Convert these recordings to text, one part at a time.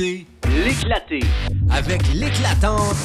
écoutez L'éclaté. avec l'éclatante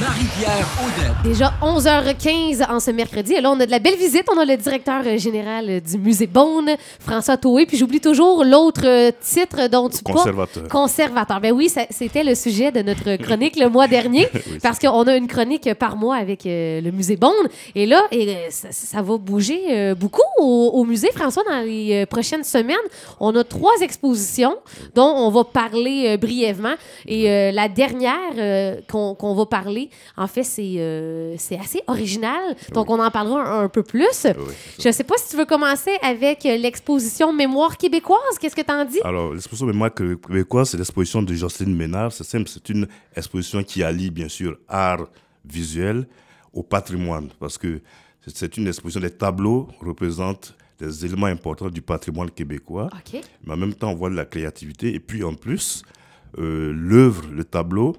Marie-Pierre Audette. Déjà 11h15 en ce mercredi. Et là, on a de la belle visite. On a le directeur euh, général euh, du musée Beaune, François Toé. Puis j'oublie toujours l'autre euh, titre dont tu parles. Conservateur. Conservateur. Ben oui, c'était le sujet de notre chronique le mois dernier. Oui, parce qu'on a une chronique par mois avec euh, le musée Beaune. Et là, et, ça, ça va bouger euh, beaucoup au, au musée, François, dans les euh, prochaines semaines. On a trois expositions dont on va parler euh, brièvement. Et euh, la dernière euh, qu'on qu'on va parler, en fait, c'est euh, c'est assez original. Donc, on en parlera un, un peu plus. Oui. Je ne sais pas si tu veux commencer avec euh, l'exposition Mémoire québécoise. Qu'est-ce que tu en dis? Alors, l'exposition Mémoire québécoise, c'est l'exposition de Jocelyne Ménard. C'est simple, c'est une exposition qui allie, bien sûr, art visuel au patrimoine. Parce que c'est- une exposition, les tableaux représentent des éléments importants du patrimoine québécois. Mais en même temps, on voit de la créativité. Et puis, en plus, euh, l'œuvre, le tableau,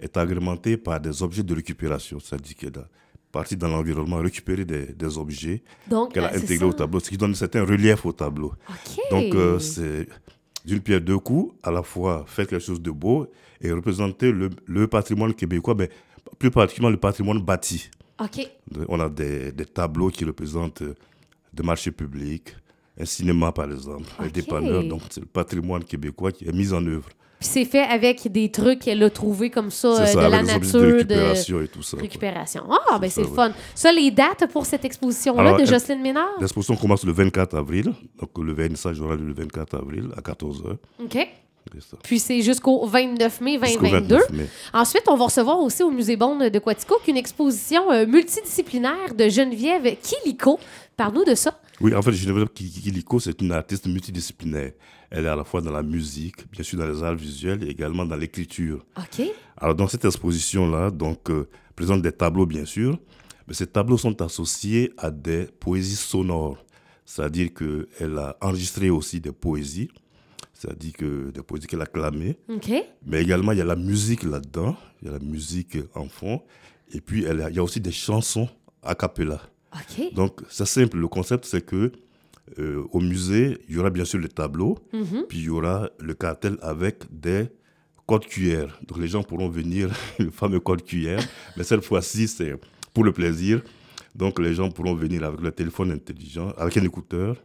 est agrémenté par des objets de récupération. C'est-à-dire qu'elle a parti dans l'environnement, récupérer des, des objets qu'elle a euh, intégrés au tableau, ce qui donne un certain relief au tableau. Donc, euh, c'est d'une pierre deux coups, à la fois faire quelque chose de beau et représenter le, le patrimoine québécois, mais plus particulièrement le patrimoine bâti. On a des, des tableaux qui représentent euh, des marchés publics, un cinéma par exemple, un Ok. dépanneur. Donc, c'est le patrimoine québécois qui est mis en œuvre. Puis c'est fait avec des trucs qu'elle a trouvés comme ça, euh, ça, de la nature, de de récupération et tout ça. récupération. Ah, ben c'est le fun. Ça, les dates pour cette exposition-là de elle- Jocelyne Ménard? L'exposition commence le 24 avril. Donc, le vernissage aura lieu le 24 avril à 14h. OK. Puis c'est jusqu'au 29 mai Jusqu'au 2022. 29 mai. Ensuite, on va recevoir aussi au Musée Bonne de Quatico une exposition euh, multidisciplinaire de Geneviève Kiliko. Parle-nous de ça. Oui, en fait, Geneviève Kiliko, c'est une artiste multidisciplinaire. Elle est à la fois dans la musique, bien sûr dans les arts visuels et également dans l'écriture. OK. Alors, dans cette exposition-là, donc, euh, présente des tableaux, bien sûr, mais ces tableaux sont associés à des poésies sonores. C'est-à-dire qu'elle a enregistré aussi des poésies, c'est-à-dire que des poésies qu'elle a clamées, OK. mais également il y a la musique là-dedans, il y a la musique en fond, et puis elle a- il y a aussi des chansons a cappella. Donc, c'est simple. Le concept, c'est que euh, au musée, il y aura bien sûr le tableau, Mhm. puis il y aura le cartel avec des codes QR. Donc, les gens pourront venir, le fameux code QR, mais cette fois-ci, c'est pour le plaisir. Donc, les gens pourront venir avec leur téléphone intelligent, avec un écouteur.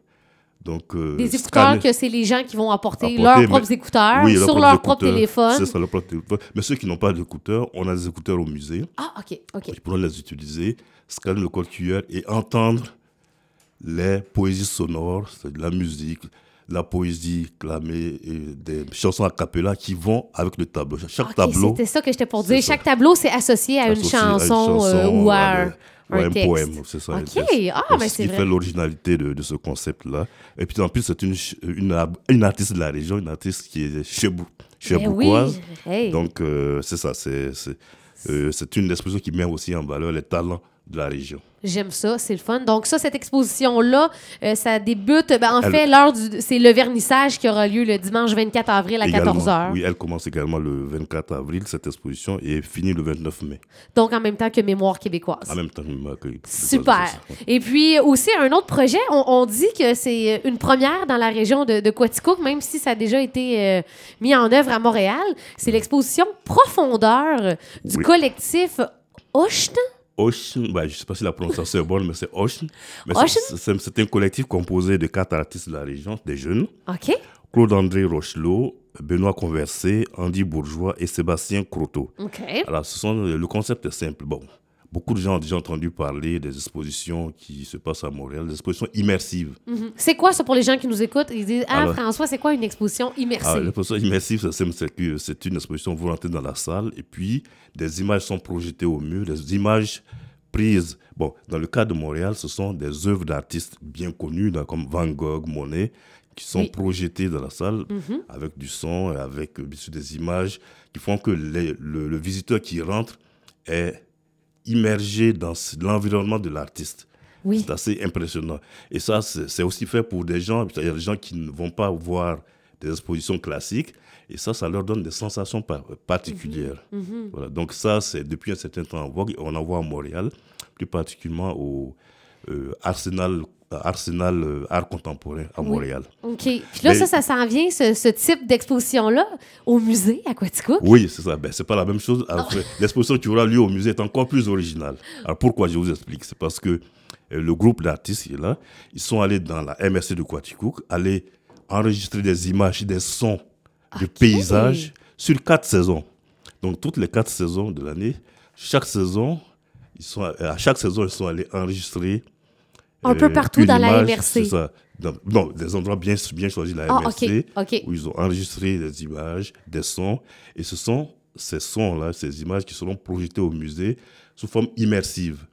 Donc, euh, Des écouteurs scanner- que c'est les gens qui vont apporter, apporter, leurs mais- propres écouteurs Oui, sur leurs leur propre téléphone. C'est ça, leur propre téléphone. Mais ceux qui n'ont pas d'écouteurs, on a des écouteurs au musée. Ah, OK. OK. Ils pourront les utiliser, scanner le code QR et entendre les poésies sonores, c'est de la musique, la poésie clamée et des chansons a cappella qui vont avec le tableau. Chaque tableau C'était ça que j'étais pour C'est dire. ça. Chaque tableau, c'est associé à une à chanson, euh, ou à un, ou poème, c'est ça. OK. Ah, ben ce c'est qui vrai. fait l'originalité de, de ce concept-là. Et puis en plus, c'est une, une, une artiste de la région, une artiste qui est chebou, Ben oui. cheboucoise. Hey. Donc, euh, c'est ça, c'est euh, une exposition qui met aussi en valeur les talents de la région. J'aime ça, c'est le fun. Donc ça, cette exposition-là, euh, ça débute, ben, en Elle- fait, l'heure du... C'est le vernissage qui aura lieu le dimanche 24 avril à Également, 14h. Oui, elle commence également le 24 avril, cette exposition, et finit le 29 mai. Donc en même temps que Mémoire québécoise. En même temps que que- Super. c'est ça. Et puis aussi, un autre projet, on, on dit que c'est une première dans la région de, de Quaticook, même si ça a déjà été euh, mis en œuvre à Montréal. C'est l'exposition Profondeur du Oui. collectif Oshn. Ocean, bah, je ne sais pas si la prononciation est bonne, mais c'est Ocean. C'est- un collectif composé de quatre artistes de la région, des jeunes. OK. Claude-André Rochelot, Benoît Conversé, Andy Bourgeois et Sébastien Croteau. OK. Alors, ce sont, le concept est simple. Bon, beaucoup de gens ont déjà entendu parler des expositions qui se passent à Montréal, des expositions immersives. Mhm. C'est quoi ça pour les gens qui nous écoutent? Ils disent Ah, Alors- François, c'est quoi une exposition Ah, immersive? l'exposition immersive, c'est que c'est une exposition, vous rentrez dans la salle et puis des images sont projetées au mur, des images prises. Bon, dans le cas de Montréal, ce sont des œuvres d'artistes bien connus, comme Van Gogh, Monet, qui sont Oui. projetées dans la salle avec du son et avec des images qui font que les- le, le visiteur qui rentre est immergé dans l'environnement de l'artiste. Oui. C'est assez impressionnant. Et ça, c'est aussi fait pour des gens, il y a des gens qui ne vont pas voir des expositions classiques, et ça, ça leur donne des sensations par- particulières. Voilà. Donc ça, c'est depuis un certain temps en vogue, on en voit à Montréal, plus particulièrement au euh, Arsenal, Arsenal euh, Art Contemporain à Oui. Montréal. OK. Puis là, Mais- ça, ça s'en vient, ce, ce type d'exposition-là, au musée à Quaticook? Oui, c'est ça. Ben, c'est pas la même chose. Ah. L'exposition qui aura lieu au musée est encore plus originale. Alors pourquoi je vous explique? C'est parce que euh, le groupe d'artistes qui est là, ils sont allés dans la MRC de Quaticook, aller enregistrer des images, des sons de paysages sur quatre saisons. Donc toutes les quatre saisons de l'année, chaque saison, ils sont, euh, à chaque saison, ils sont allés enregistrer Un peu partout une dans la MRC. C'est ça. Dans- non, des endroits bien, bien choisis de la Ah, MRC où ils ont enregistré des images, des sons. Et ce sont ces sons-là, ces images qui seront projetées au musée sous forme immersive.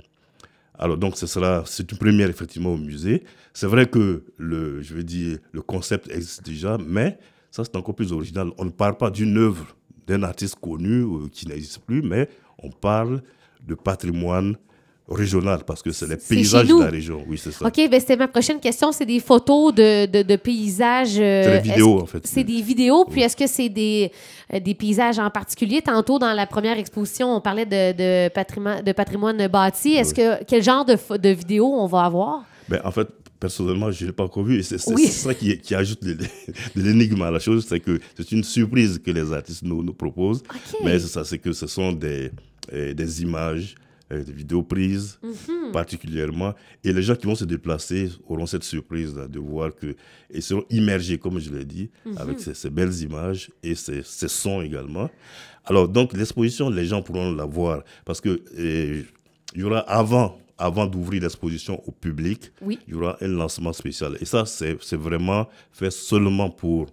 Alors donc ce sera, c'est une première effectivement au musée. C'est vrai que le, je veux dire, le concept existe déjà, mais ça c'est encore plus original. On ne parle pas d'une œuvre d'un artiste connu euh, qui n'existe plus, mais on parle de patrimoine régional parce que c'est les paysages de la région. Oui, c'est ça. OK, ben c'était ma prochaine question. C'est des photos de, de, de paysages. euh, C'est des vidéos, en fait. C'est des vidéos, puis est-ce que c'est des, euh, des paysages en particulier? Tantôt, dans la première exposition, on parlait de, de, patrimoine, de patrimoine bâti. Est-ce que quel genre de, de vidéos on va avoir? Ben, en fait, personnellement, je ne l'ai pas encore vu. Et c'est ça qui, qui ajoute de, l'énigme à la chose. C'est que c'est une surprise que les artistes nous, nous proposent. OK. Mais c'est ça, c'est que ce sont des, euh, des images, euh, des vidéos prises Mhm. particulièrement. Et les gens qui vont se déplacer auront cette surprise de voir que. Et seront immergés, comme je l'ai dit, Mhm. avec ces, ces belles images et ces, ces sons également. Alors, donc, l'exposition, les gens pourront la voir. Parce que. euh, il y aura avant, avant d'ouvrir l'exposition au public, Oui. il y aura un lancement spécial. Et ça, c'est c'est vraiment fait seulement pour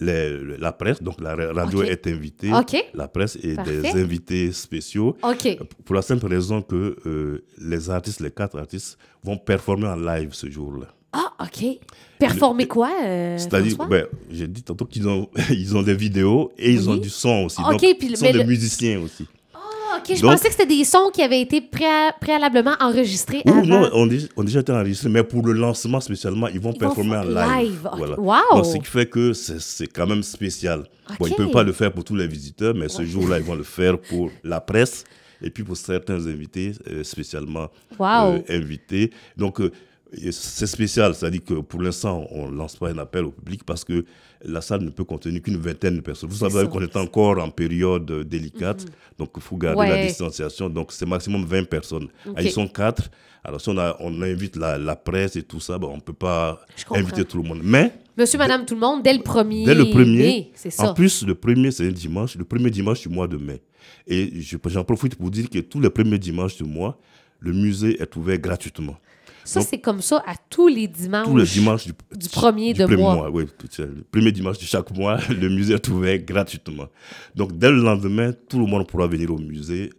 les- la presse. Donc, la ra- radio est invitée, la presse et Parfait. des invités spéciaux. OK. Pour la simple raison que euh, les artistes, les quatre artistes, vont performer en live ce jour-là. Ah, OK. Performer quoi, euh, C'est-à-dire, ben, j'ai dit tantôt qu'ils ont, ils ont des vidéos et ils Oui. ont du son aussi. Ok, Donc, puis ils sont mais des le- musiciens aussi. OK, je donc- pensais que c'était des sons qui avaient été préa- préalablement enregistrés Oui, avant. non, on, déjà été enregistrés, mais pour le lancement spécialement, ils vont Ils vont performer en live. live. Voilà. Wow. Donc, ce qui fait que c'est quand même spécial. Bon, ils ne peuvent pas le faire pour tous les visiteurs, mais ce jour-là, ils vont le faire pour la presse et puis pour certains invités euh, spécialement Wow. euh, invités. Donc, euh, c'est spécial, c'est-à-dire que pour l'instant, on ne lance pas un appel au public parce que la salle ne peut contenir qu'une vingtaine de personnes. Vous savez qu'on est encore en période euh, délicate, donc il faut garder la distanciation. Donc, c'est maximum 20 personnes. Ah, Ok. Ils sont quatre. Alors, si on, a- on invite la, la presse et tout ça, bon, on ne peut pas inviter tout le monde. Mais, Monsieur, madame, tout le monde, dès le premier. dès le premier, c'est ça. en plus, le premier, c'est un dimanche, le premier dimanche du mois de mai. Et je- j'en profite pour dire que tous les premiers dimanches du mois, le musée est ouvert gratuitement. Ça, c'est comme ça à tous les dimanches. Tous les dimanches du, du premier de mois. oui, tout ça. le premier dimanche de chaque mois, le musée est ouvert gratuitement. Donc, dès le lendemain, tout le monde pourra venir au musée,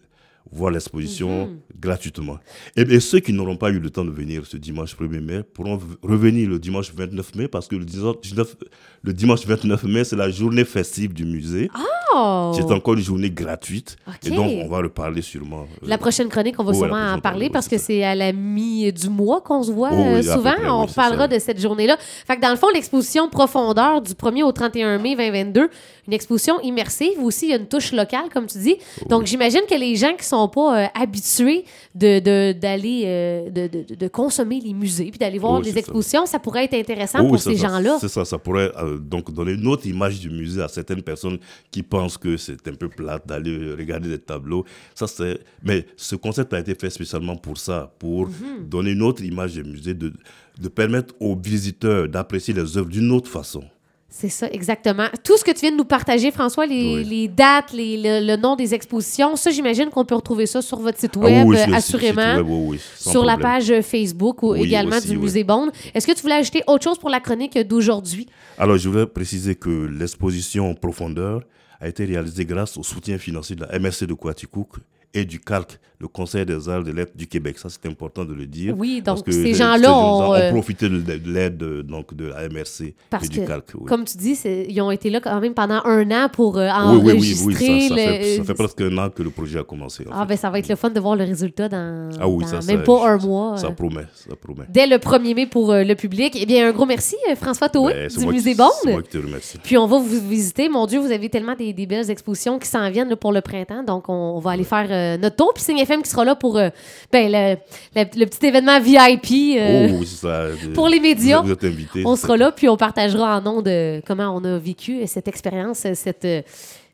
voir l'exposition Mhm. gratuitement. Et, et ceux qui n'auront pas eu le temps de venir ce dimanche 1er mai pourront revenir le dimanche 29 mai parce que le 19 le dimanche 29 mai, c'est la journée festive du musée. Oh! C'est encore une journée gratuite. Et donc, on va reparler sûrement. euh, La prochaine chronique, on va sûrement en parler parce que c'est à la mi du mois qu'on se voit Oh, oui, euh, souvent. près, on oui, parlera ça. de cette journée-là. Fait que dans le fond, l'exposition Profondeur du 1er au 31 mai 2022, une exposition immersive. Aussi, il y a une touche locale, comme tu dis. Oh, Donc, j'imagine que les gens qui sont pas euh, habitués de, de- d'aller, euh, de, de- de consommer les musées puis d'aller voir les ça. expositions, ça. pourrait être intéressant pour ces gens-là. C'est ça, ça pourrait euh, donc donner une autre image du musée à certaines personnes qui pensent que c'est un peu plate d'aller regarder des tableaux. Ça, c'est... Mais ce concept a été fait spécialement pour ça, pour Mhm. donner une autre image du musée, de, de permettre aux visiteurs d'apprécier les œuvres d'une autre façon. C'est ça, exactement. Tout ce que tu viens de nous partager, François, les, Oui. les dates, les- le, le nom des expositions, ça, j'imagine qu'on peut retrouver ça sur votre site Ah web, oui, assurément. site web, oui, oui, sans sur la page Facebook ou également aussi, du. Musée Bond. Est-ce que tu voulais ajouter autre chose pour la chronique d'aujourd'hui? Alors, je voudrais préciser que l'exposition en profondeur a été réalisée grâce au soutien financier de la MRC de Coaticook et du CALC, le Conseil des arts et des lettres du Québec. Ça, c'est important de le dire. Oui, parce donc que ces gens-là gens ont, euh, profité de, de l'aide euh, donc, de la MRC Parce et du que, CALC. oui. comme tu dis, c'est- ils ont été là quand même pendant un an pour euh, oui, oui, oui, enregistrer. oui, ça, ça, le- fait, ça fait presque un an que le projet a commencé. en Ah, fait. ben ça va être le fun de voir le résultat dans, Ah oui, dans ça, ça- même pas un mois. Ça euh, promet, ça promet. dès le 1er mai pour euh, le public. Eh bien, un gros merci, François Toé, Ben, c'est du Musée C'est Bond. moi qui te remercie. Puis on va vous visiter. Mon Dieu, vous avez tellement des, des belles expositions qui s'en viennent là, pour le printemps. Donc, on, on va aller faire euh, notre tour. Puis Signe FM qui sera là pour euh, ben, le, le- le petit événement VIP euh, Oh, ça. pour les médias. Vous êtes invités. on sera là, puis on partagera en nom de comment on a vécu cette expérience, cette, euh,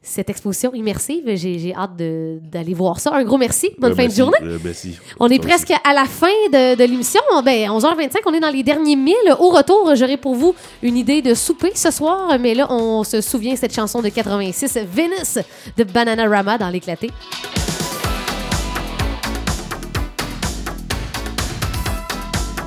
cette exposition immersive. J'ai hâte d'aller voir ça. Un gros merci. Bonne Euh, fin merci, de journée. euh, merci. On est presque à la fin de, de l'émission. Ben, 11h25, on est dans les derniers milles. Au retour, j'aurai pour vous une idée de souper ce soir. Mais là, on se souvient cette chanson de 86, Venice, de Bananarama dans l'éclaté.